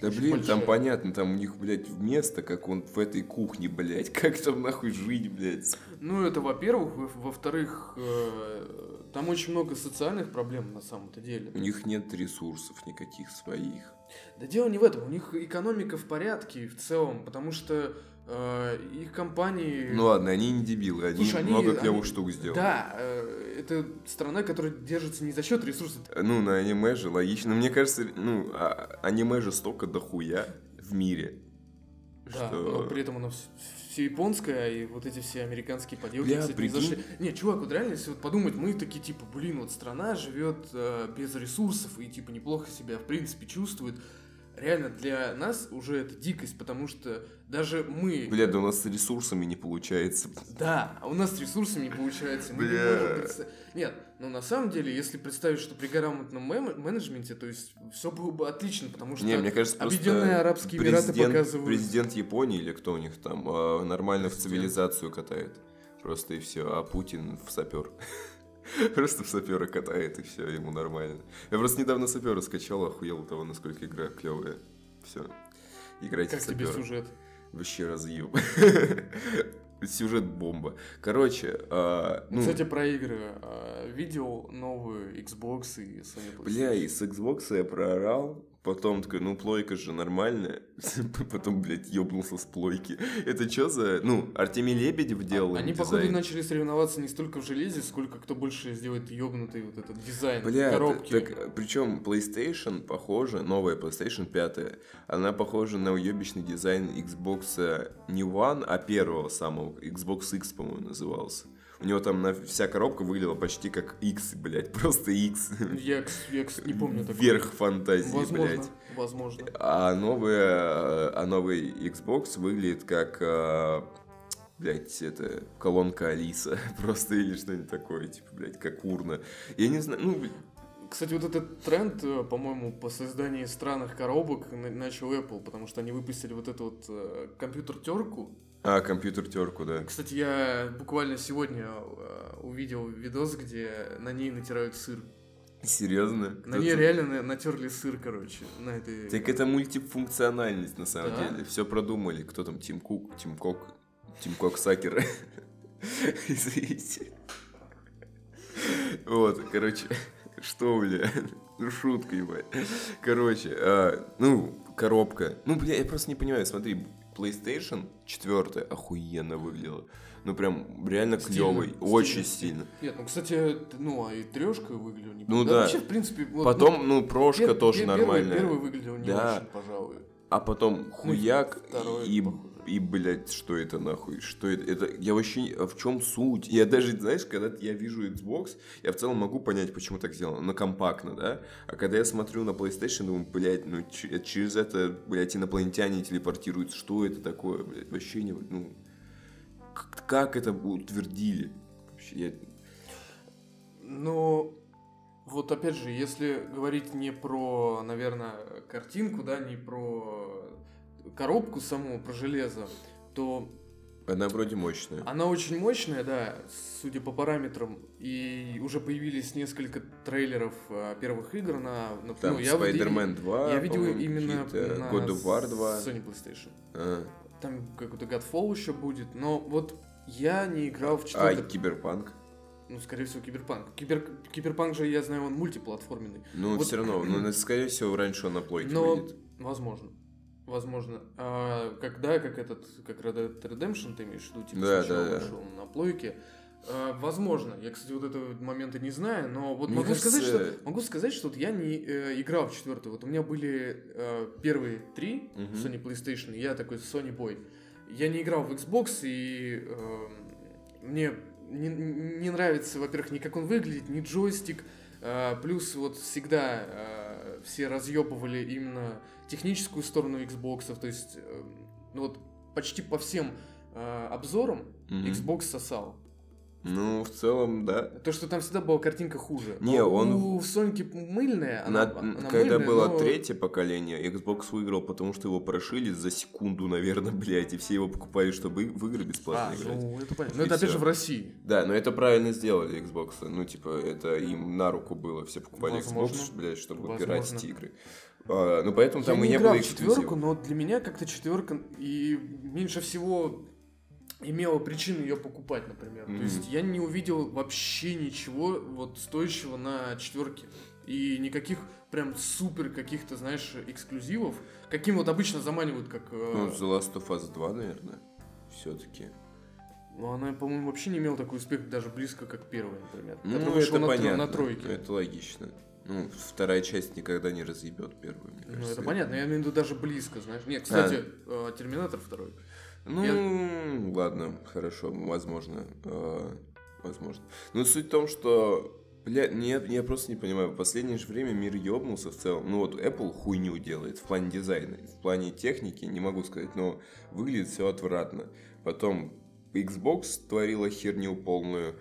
Да Очень блин, там большая. понятно, там у них, блядь, место, как он в этой кухне, блядь. [LAUGHS] Как там нахуй жить, блядь? Ну, это во-первых. Во- Во-вторых, э, там очень много социальных проблем на самом-то деле. У них нет ресурсов никаких своих. Да дело не в этом. У них экономика в порядке в целом, потому что их компании... Ну ладно, они не дебилы, они Слушай, они- много клевых они- штук сделали. Да, э, это страна, которая держится не за счет ресурсов. Ну, на аниме же логично. Но мне кажется, ну, а- аниме же столько дохуя в мире. Да, что... но при этом оно все, японское, и вот эти все американские поделки, Бля, кстати, прикинь. не зашли. Не, чувак, вот реально, если вот подумать, мы такие, типа, блин, вот страна живет э, без ресурсов и, типа, неплохо себя, в принципе, чувствует. Реально, для нас уже это дикость, потому что даже мы... Бля, да у нас с ресурсами не получается. Да, а у нас с ресурсами не получается. Мы не Бля. можем представ- Нет, но на самом деле, если представить, что при грамотном менеджменте, то есть все было бы отлично, потому что Не, мне кажется, Объединенные Арабские Эмираты президент, показывают... президент Японии или кто у них там а, нормально в цивилизацию катает. Просто и все. А Путин в сапер. [LAUGHS] [LAUGHS] Просто в сапера катает, и все, ему нормально. Я просто недавно сапера скачал, охуел того, насколько игра клевая. Все. Играйте Как в тебе сюжет? Вообще разъем. [LAUGHS] Сюжет бомба. Короче, а, ну, Кстати, про игры. а, Видел новые Xbox и Sony PlayStation? бля, и с Xbox я проорал Потом такой, ну, плойка же нормальная. [LAUGHS] Потом, блядь, ёбнулся с плойки. Это что за... Ну, Артемий Лебедев делал Они, походу, начали соревноваться не столько в железе, сколько кто больше сделает ёбнутый вот этот дизайн Бля, коробки. Так, причем PlayStation похоже, новая PlayStation 5, она похожа на уебищный дизайн Xbox не One, а первого самого, Xbox X, по-моему, назывался. У него там на, вся коробка выглядела почти как X, блядь, [LAUGHS] просто X. Я, я не помню такого. Верх фантазии, возможно, блядь. Возможно. А, новая, а новый Xbox выглядит как, а, блядь, это колонка Алиса [LAUGHS] просто или что-нибудь такое, типа, блядь, как урна. Я не знаю, ну, кстати, вот этот тренд, э, по-моему, по созданию странных коробок начал Apple, потому что они выпустили вот эту вот э, компьютер-терку, а, компьютер терку, да. Кстати, я буквально сегодня э, увидел видос, где на ней натирают сыр. Серьезно? На ней реально натерли сыр, короче, на этой. Так это мультифункциональность на самом да? деле. Все продумали. Кто там? Тим Кук, Тим Кок, Тим Кок Сакер. [LAUGHS] Извините. Вот, короче, что, бля, ну шутка, ебать. Короче, а, ну, коробка. Ну, бля, я просто не понимаю, смотри, PlayStation 4 охуенно выглядела. Ну, прям реально клевый, очень стильно. Нет, ну, кстати, ну, а и трешка выглядела не Ну, да. да. Вообще, в принципе... Вот, потом, ну, ну прошка пер, тоже пер, нормальная. Первый, первый выглядел не да. очень, пожалуй. А потом хуяк ну, и, и, блядь, что это нахуй? Что это? Это я вообще... А в чем суть? Я даже, знаешь, когда я вижу Xbox, я в целом могу понять, почему так сделано. Но компактно, да? А когда я смотрю на PlayStation, думаю, блядь, ну через это, блядь, инопланетяне телепортируются. Что это такое, блядь? Вообще не... Ну, как, как это утвердили? Вообще, я... Ну, вот опять же, если говорить не про, наверное, картинку, да, не про коробку саму, про железо, то... Она вроде мощная. Она очень мощная, да, судя по параметрам. И уже появились несколько трейлеров а, первых игр на... на Там ну, Spider-Man 2, Я видел именно на God of War 2. Sony PlayStation. А. Там какой-то Godfall еще будет, но вот я не играл в четвертый... А, Киберпанк? Ну, скорее всего, Киберпанк. Кибер... Киберпанк же, я знаю, он мультиплатформенный. Ну, вот... все равно, ну, скорее всего, раньше он на плойке Но... выйдет. Возможно. Возможно. А, когда, как этот, как Red Dead Redemption ты имеешь в виду, типа да, сначала да, вышел да. на плойке. А, возможно. Я, кстати, вот этого момента не знаю, но вот могу кажется... сказать, что могу сказать, что вот я не э, играл в четвертый. Вот у меня были э, первые три угу. Sony PlayStation, и я такой Sony Boy. Я не играл в Xbox, и э, мне не, не нравится, во-первых, ни как он выглядит, ни джойстик. Э, плюс вот всегда э, все разъебывали именно техническую сторону Xbox, то есть э, ну вот почти по всем э, обзорам mm-hmm. Xbox сосал. Ну, в целом, да. То, что там всегда была картинка хуже. Не, но он... У Соньки мыльная, она, На... она Когда мыльная, было но... третье поколение, Xbox выиграл, потому что его прошили за секунду, наверное, [LAUGHS] блядь, и все его покупали, чтобы в игры бесплатно а, играть. ну, это понятно. Но это, опять же, в России. Да, но это правильно сделали Xbox. Ну, типа, это им на руку было. Все покупали Возможно. Xbox, блядь, чтобы Возможно. пиратить игры. А, ну, поэтому там Я и не не играл было в четверку, но для меня как-то четверка и меньше всего имела причину ее покупать, например. Mm-hmm. То есть я не увидел вообще ничего вот стоящего на четверке. И никаких прям супер каких-то, знаешь, эксклюзивов, каким вот обычно заманивают, как... Э... Ну, The Last of Us 2, наверное, все-таки. Ну, она, по-моему, вообще не имела такой успех даже близко, как первая, например. Ну, это на, понятно. На тройке. Это логично. Ну, вторая часть никогда не разъебет первую, мне ну, кажется. Ну, это понятно, я имею в виду даже близко, знаешь. Нет, кстати, а. Терминатор второй. Ну, я... ладно, хорошо, возможно. Э, возможно. Но суть в том, что Бля, нет, я просто не понимаю. В последнее же время мир ёбнулся в целом. Ну вот Apple хуйню делает в плане дизайна. В плане техники, не могу сказать, но выглядит все отвратно. Потом Xbox творила херню полную.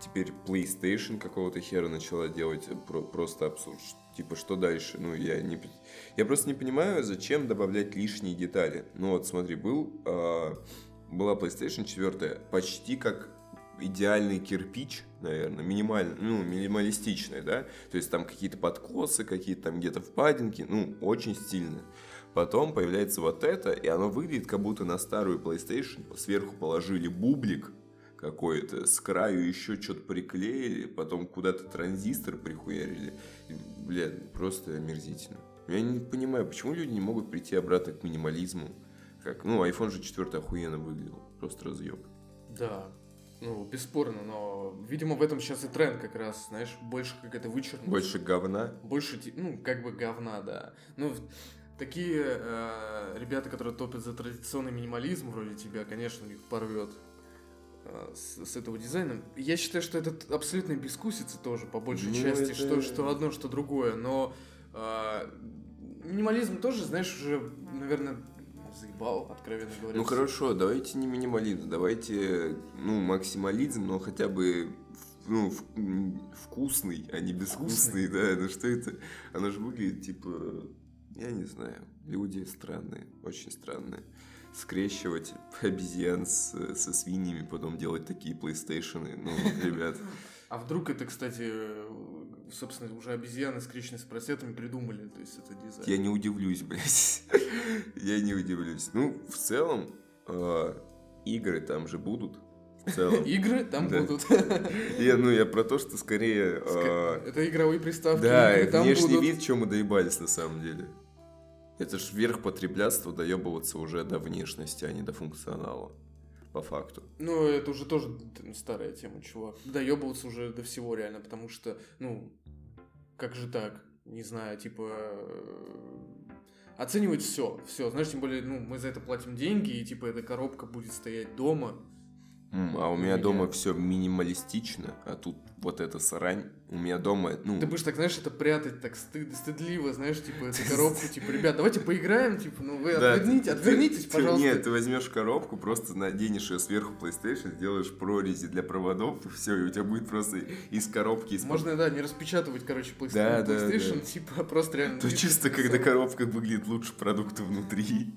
Теперь PlayStation какого-то хера начала делать. Про- просто абсурд типа, что дальше? Ну, я не... Я просто не понимаю, зачем добавлять лишние детали. Ну, вот смотри, был... Э, была PlayStation 4 почти как идеальный кирпич, наверное, минимально, ну, минималистичный, да, то есть там какие-то подкосы, какие-то там где-то впадинки, ну, очень стильно. Потом появляется вот это, и оно выглядит, как будто на старую PlayStation сверху положили бублик, какой-то, с краю еще что-то приклеили, потом куда-то транзистор прихуярили. Блядь, просто омерзительно. Я не понимаю, почему люди не могут прийти обратно к минимализму. Как, ну, iPhone же 4 охуенно выглядел. Просто разъеб. Да, ну, бесспорно, но, видимо, в этом сейчас и тренд как раз, знаешь, больше какая-то вычурность. Больше говна. Больше, ну, как бы говна, да. Ну, такие э, ребята, которые топят за традиционный минимализм, вроде тебя, конечно, их порвет с, с этого дизайна. Я считаю, что это абсолютно бескусица тоже, по большей Ну, части, это- что, что одно, что другое, но э, минимализм тоже, знаешь, уже, наверное, заебал, откровенно говоря. Ну хорошо, давайте не минимализм, давайте, ну, максимализм, но хотя бы ну, в- вкусный, а не безвкусный, да, ну что это? Оно же выглядит типа, я не знаю, люди странные, очень странные. Скрещивать [LAUGHS] обезьян с, со свиньями, потом делать такие PlayStation, ну, ребят. А вдруг это, кстати, э, собственно, уже обезьяны, скрещенные с поросятами, придумали, то есть это дизайн. Я не удивлюсь, [LAUGHS] блядь. Я не удивлюсь. Ну, в целом, э, игры там же будут. В целом. Игры там Да. будут. [LAUGHS] Я, ну, я про то, что скорее... Э, Это игровые приставки, Да, внешний будут. вид, чем мы доебались на самом деле. Это ж верх потреблятства доебываться уже до внешности, а не до функционала. По факту. Ну, это уже тоже старая тема, чувак. Доебываться уже до всего реально, потому что, ну, как же так? Не знаю, типа... Оценивать все, все, знаешь, тем более, ну, мы за это платим деньги, и типа эта коробка будет стоять дома. М, А у меня меня- дома все минималистично, а тут вот эта срань. У меня дома, ну... Ты будешь так, знаешь, это прятать так стыд, стыдливо, знаешь, типа эту [LAUGHS] коробку, типа, ребят, давайте поиграем, типа, ну вы Да, отверните, ты- отвернитесь, ты- пожалуйста. Нет, ты возьмешь коробку, просто наденешь ее сверху PlayStation, сделаешь прорези для проводов, [LAUGHS] и все, и у тебя будет просто из коробки... Из Можно, да, не распечатывать, короче, PlayStation, Да, да, PlayStation, да. типа, просто реально... То чисто, когда коробка выглядит лучше продукта внутри.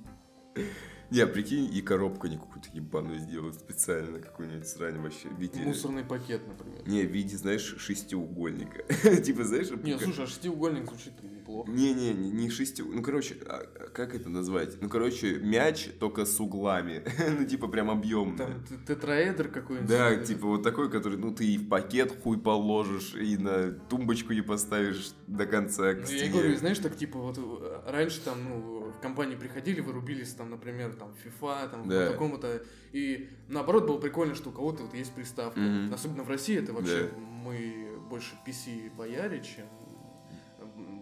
Не, прикинь, и коробку они какую-то ебаную сделают специально, какую-нибудь срань вообще в виде... Мусорный пакет, например. Не, в виде, знаешь, шестиугольника. [LAUGHS] Типа, знаешь... Не, как- слушай, а шестиугольник звучит неплохо. Не-не, не не шести... Ну, короче, а, а как это назвать? Ну, короче, мяч, только с углами. [LAUGHS] ну, типа, прям объемный. Там т- тетраэдр какой-нибудь. Да, типа вот такой, который, ну, ты и в пакет хуй положишь, и на тумбочку не поставишь до конца к Ну, я стене. говорю, знаешь, так типа вот э, раньше там, ну, компании приходили, вырубились там, например, там, FIFA, там, Да. по такому-то, и наоборот было прикольно, что у кого-то вот есть приставка. Мгм. Особенно в России это вообще Да. мы больше PC бояре, чем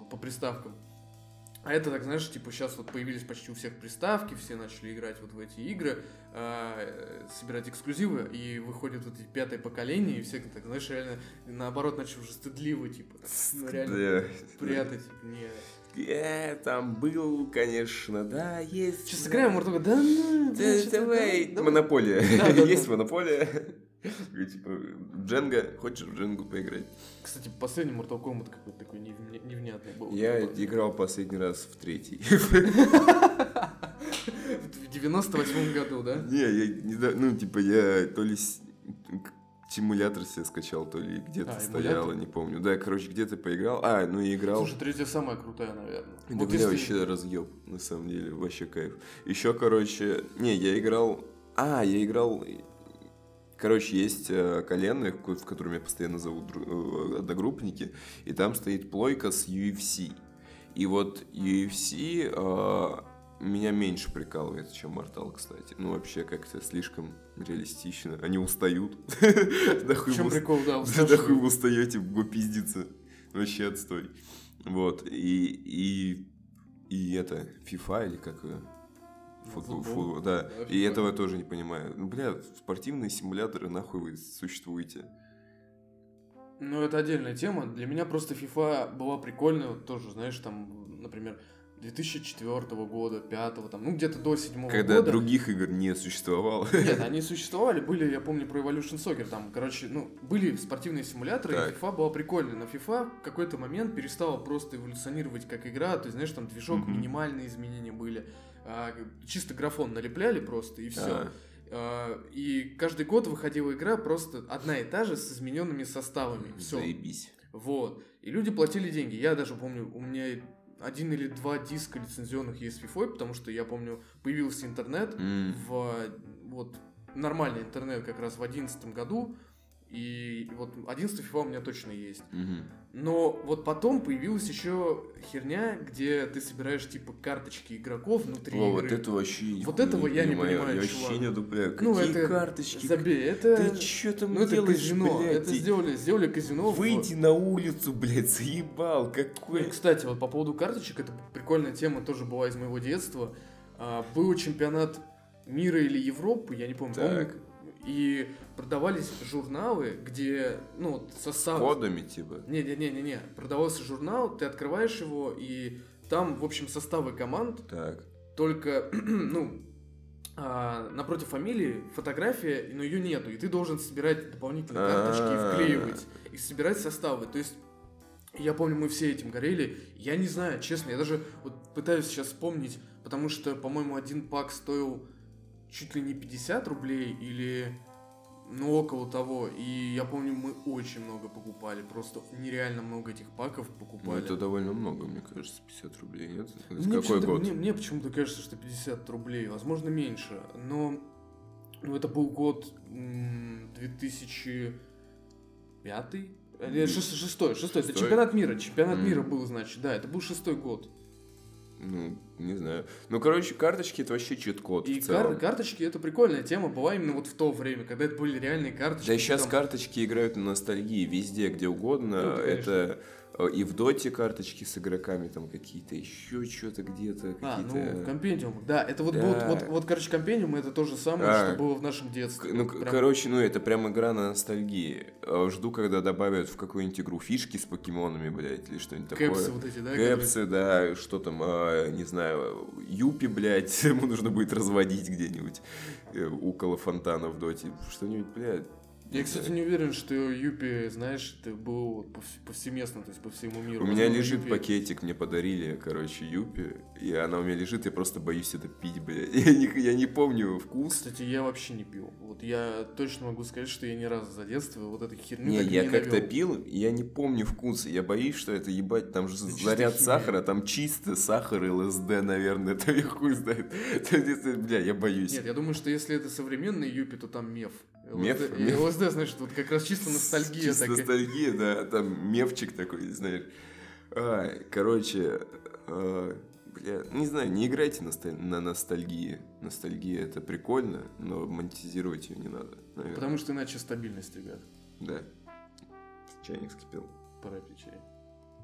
по приставкам. А это так, знаешь, типа сейчас вот появились почти у всех приставки, все начали играть вот в эти игры, а, э, собирать эксклюзивы, и выходит вот эти пятое поколение, и все так, знаешь, реально наоборот начали уже стыдливо, типа, так, ну, реально Да. прятать, типа, не... Я там был, конечно, да, есть. Сейчас сыграем, Муртуга, да ну, Да, давай, да, давай». монополия. Да, да, Есть да. монополия. Типа, Дженга, хочешь в Дженгу поиграть? Кстати, последний Mortal Kombat какой-то такой невня- невнятный был. Я Такой. играл последний раз в третий. [LAUGHS] [LAUGHS] В 98 году, да? Не, я ну, типа, я то ли симулятор себе скачал, то ли где-то А, стояло, не помню. Да, короче, где-то поиграл. А, ну и играл. Слушай, третья самая крутая, наверное. Да, Вот бля, если- вообще разъеб, на самом деле, вообще кайф. Еще, короче, не, я играл... А, я играл... Короче, есть э, коленные, в ко- в котором меня постоянно зовут дру- э, одногруппники, и там стоит плойка с UFC. И вот UFC э, меня меньше прикалывает, чем Mortal, кстати. Ну, вообще, как-то слишком реалистично. Они устают. [LAUGHS] Да хуй прикол, да, [LAUGHS] да, хуй вы устаете, го пиздиться. Вообще отстой. Вот, и, и, и это, FIFA или как ее? Футбол, Футбол. да. И этого я тоже не понимаю. Ну, бля, спортивные симуляторы, нахуй вы существуете? Ну, это отдельная тема. Для меня просто FIFA была прикольная, вот тоже, знаешь, там, например, 2004 года, 5 там, ну, где-то до 7 Когда года. других игр не существовало. Нет, [LAUGHS] они существовали, были, я помню, про Evolution Soccer, там, короче, ну, были спортивные симуляторы, Так. и FIFA была прикольная, но FIFA в какой-то момент перестала просто эволюционировать как игра, то есть, знаешь, там движок, Мгм. минимальные изменения были, а, чисто графон налепляли просто, и все. А, и каждый год выходила игра просто одна и та же с измененными составами, все. Заебись. Вот. И люди платили деньги. Я даже помню, у меня один или два диска лицензионных есть с FIFA, потому что я помню, появился интернет, М. в вот нормальный интернет как раз в одиннадцатом году, И вот 11 FIFA у меня точно есть. Мгм. Но вот потом появилась еще херня, где ты собираешь типа карточки игроков внутри О, игры. вот это вообще Вот этого я не понимаю, Я чувак. вообще не одобряю. Ну, Какие это- карточки? Забей, это... Ты чё там ну, это делаешь, казино. блядь? Это сделали, сделали казино. в- Выйди на улицу, блядь, заебал. Ну, Какой... кстати, вот по поводу карточек, это прикольная тема, тоже была из моего детства. А, был чемпионат мира или Европы, я не помню. Так. по-моему, И продавались журналы, где, ну, состав... Кодами, типа. Не-не-не-не-не. Продавался журнал, ты открываешь его, и там, в общем, составы команд, Так. только, [CLEARS THROAT] ну, а, напротив фамилии фотография, но ее нету, и ты должен собирать дополнительные карточки и вклеивать, и собирать составы. То есть, я помню, мы все этим горели. Я не знаю, честно, я даже вот пытаюсь сейчас вспомнить, потому что, по-моему, один пак стоил чуть ли не 50 рублей или ну, около того. И я помню, мы очень много покупали. Просто нереально много этих паков Ну, покупали. это довольно много, мне кажется, 50 рублей, нет? Это Мне какой почему-то- год? Мне, мне почему-то кажется, что 50 рублей, возможно, меньше. Но ну, это был год м, 2005? Э, нет, шес- Шестой, шестой. Это Шестой? чемпионат мира. Чемпионат М. мира был, значит, да, это был шестой год. Ну, не знаю. Ну, короче, карточки это вообще чит-код И кар- карточки это прикольная тема была именно вот в то время, когда это были реальные карточки. Да и сейчас там- карточки играют на ностальгии везде, где угодно. Ну, конечно. это э, и в доте карточки с игроками там какие-то, еще что-то где-то, А, ну, компендиумах, да, это вот, Да. вот, вот, вот, короче, компендиум это то же самое, А. что было в нашем детстве. Ну, к- прям- короче, ну это прям игра на ностальгии. Э, Жду, когда добавят в какую-нибудь игру фишки с покемонами, блядь, или что-нибудь такое. Кэпсы вот эти, да? которые- Кэпсы, да, что там, а, не знаю, Юпи, блядь, [LAUGHS] ему нужно будет разводить где-нибудь э, около фонтана в доте. Что-нибудь, блядь. Я, кстати, не уверен, что Юпи, знаешь, это был повс- повсеместно, то есть по всему миру. У меня Возможно, лежит Юпи- пакетик, мне подарили, короче, Юпи, и она у меня лежит, я просто боюсь это пить, блядь. [LAUGHS] Я не, я не помню вкус. Кстати, я вообще не пил. Вот я точно могу сказать, что я ни разу за детство вот эту херню Не, я не как-то пил, я не помню вкус. Я боюсь, что это ебать, там же чисто заряд сахара, там чисто сахар и ЛСД, наверное, [LAUGHS] это я хуй знает. [LAUGHS] Это- это, Бля, я боюсь. Нет, я думаю, что если это современный Юпи, то там меф. Меф? ЛСД, ЛСД, значит, вот как раз чисто ностальгия Чисто такая. ностальгия, да, там мевчик такой, знаешь. Короче, а, бля, не знаю, не играйте на ностальгии. Ностальгия это прикольно, но монетизировать ее не надо, наверное. Потому что иначе стабильность, ребят. Да. Чайник скипел. Пора пить чай.